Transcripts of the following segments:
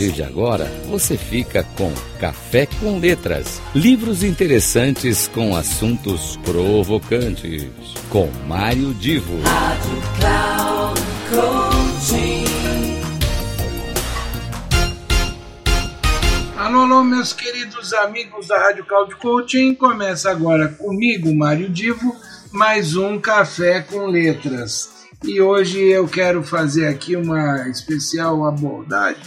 partir de agora, você fica com Café com Letras. Livros interessantes com assuntos provocantes. Com Mário Divo. Rádio Cloud Coaching. Alô, alô, meus queridos amigos da Rádio Cloud Coaching. Começa agora comigo, Mário Divo, mais um Café com Letras. E hoje eu quero fazer aqui uma especial abordagem,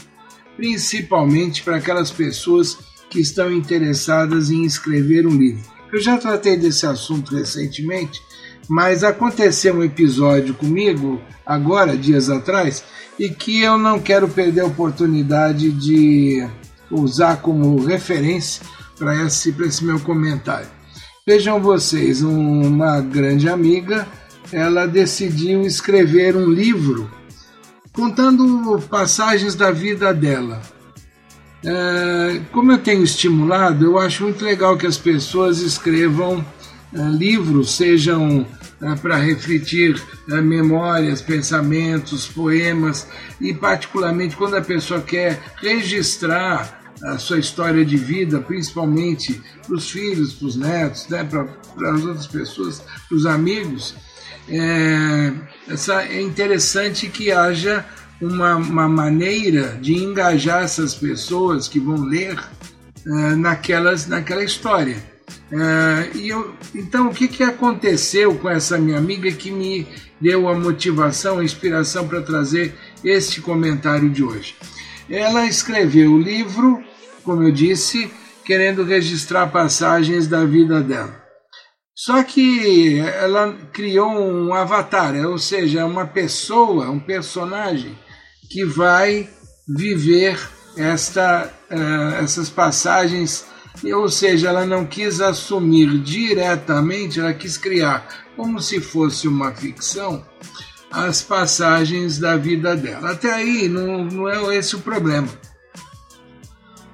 principalmente para aquelas pessoas que estão interessadas em escrever um livro. Eu já tratei desse assunto recentemente, mas aconteceu um episódio comigo, agora, dias atrás, e que eu não quero perder a oportunidade de usar como referência para esse, esse meu comentário. Vejam vocês, uma grande amiga ela decidiu escrever um livro contando passagens da vida dela. como eu tenho estimulado, eu acho muito legal que as pessoas escrevam livros, sejam para refletir memórias, pensamentos, poemas, e particularmente quando a pessoa quer registrar a sua história de vida, principalmente para os filhos, para os netos, né, para as outras pessoas, para os amigos, é, essa, é interessante que haja uma, uma maneira de engajar essas pessoas que vão ler uh, naquelas, naquela história. Uh, e eu, então, o que, que aconteceu com essa minha amiga que me deu a motivação, a inspiração para trazer este comentário de hoje? Ela escreveu o livro, como eu disse, querendo registrar passagens da vida dela. Só que ela criou um avatar, ou seja, uma pessoa, um personagem que vai viver esta, uh, essas passagens, ou seja, ela não quis assumir diretamente, ela quis criar como se fosse uma ficção as passagens da vida dela. Até aí não, não é esse o problema.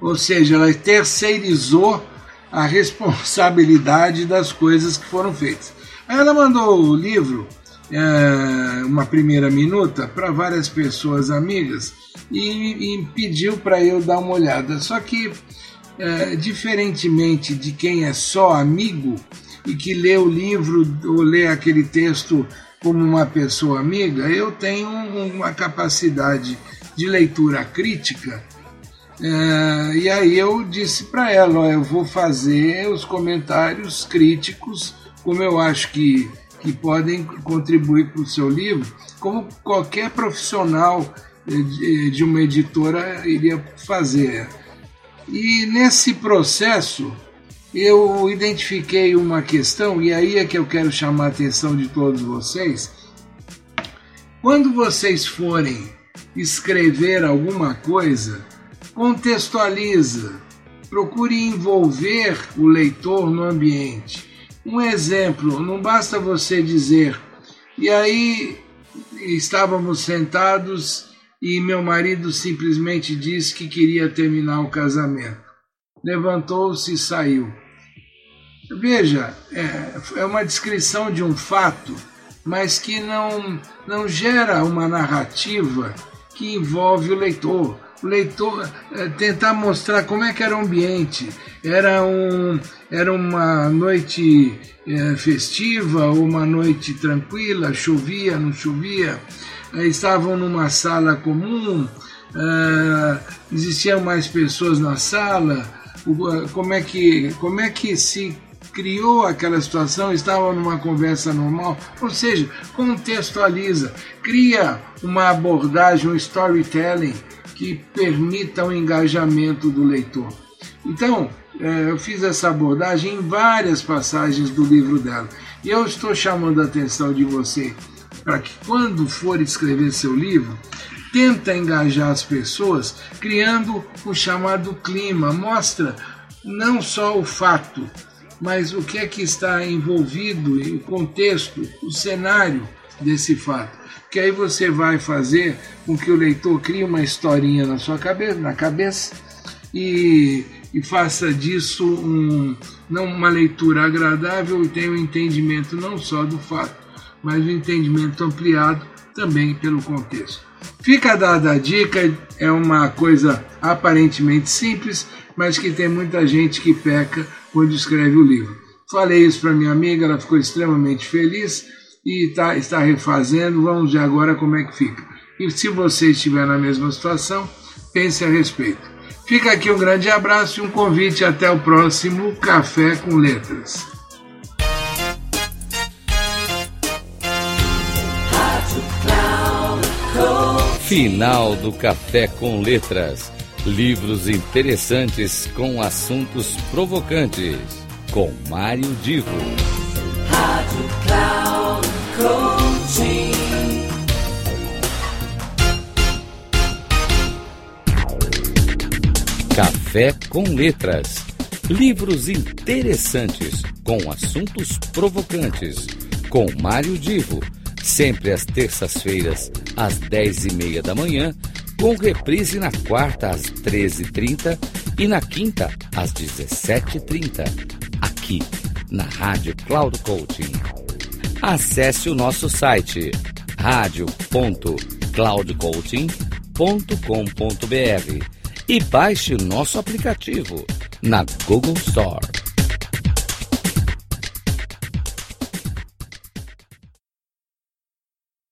Ou seja, ela terceirizou a responsabilidade das coisas que foram feitas. Aí ela mandou o livro, é, uma primeira minuta, para várias pessoas amigas e, e pediu para eu dar uma olhada. Só que, é, diferentemente de quem é só amigo e que lê o livro ou lê aquele texto como uma pessoa amiga, eu tenho uma capacidade de leitura crítica é, e aí eu disse para ela, ó, eu vou fazer os comentários críticos, como eu acho que, que podem contribuir para o seu livro, como qualquer profissional de, de uma editora iria fazer. E nesse processo eu identifiquei uma questão, e aí é que eu quero chamar a atenção de todos vocês. Quando vocês forem escrever alguma coisa, contextualiza, procure envolver o leitor no ambiente. Um exemplo, não basta você dizer, e aí estávamos sentados e meu marido simplesmente disse que queria terminar o casamento. Levantou-se e saiu. Veja, é, uma descrição de um fato, mas que não, não gera uma narrativa que envolve o leitor leitor eh, tentar mostrar como é que era o ambiente. Era, um, era uma noite eh, festiva, uma noite tranquila, chovia, não chovia, eh, estavam numa sala comum, existiam mais pessoas na sala, como é que, como é que se criou aquela situação, estava numa conversa normal, ou seja, contextualiza, cria uma abordagem, um storytelling que permita o engajamento do leitor. Então, eu fiz essa abordagem em várias passagens do livro dela. E eu estou chamando a atenção de você para que quando for escrever seu livro, tenta engajar as pessoas criando o chamado clima, mostra não só o fato, mas o que é que está envolvido, o contexto, o cenário desse fato que aí você vai fazer com que o leitor crie uma historinha na sua cabeça, na cabeça e, e faça disso um, não uma leitura agradável e tenha um entendimento não só do fato, mas um entendimento ampliado também pelo contexto. Fica dada a dica, é uma coisa aparentemente simples, mas que tem muita gente que peca quando escreve o livro. Falei isso para minha amiga, ela ficou extremamente feliz e tá, está refazendo. Vamos ver agora como é que fica. E se você estiver na mesma situação, pense a respeito. Fica aqui um grande abraço e um convite até o próximo Café com Letras. Final do Café com Letras. Livros interessantes com assuntos provocantes. Com Mário Divo. Rádio Cloud Coaching. Café com Letras. Livros interessantes com assuntos provocantes. Com Mário Divo. Sempre às terças-feiras, às dez e meia da manhã, com reprise na quarta às treze e trinta na quinta às dezessete e trinta, aqui na Rádio Cloud Coaching. Acesse o nosso site radio.cloudcoaching.com.br e baixe o nosso aplicativo na Google Store.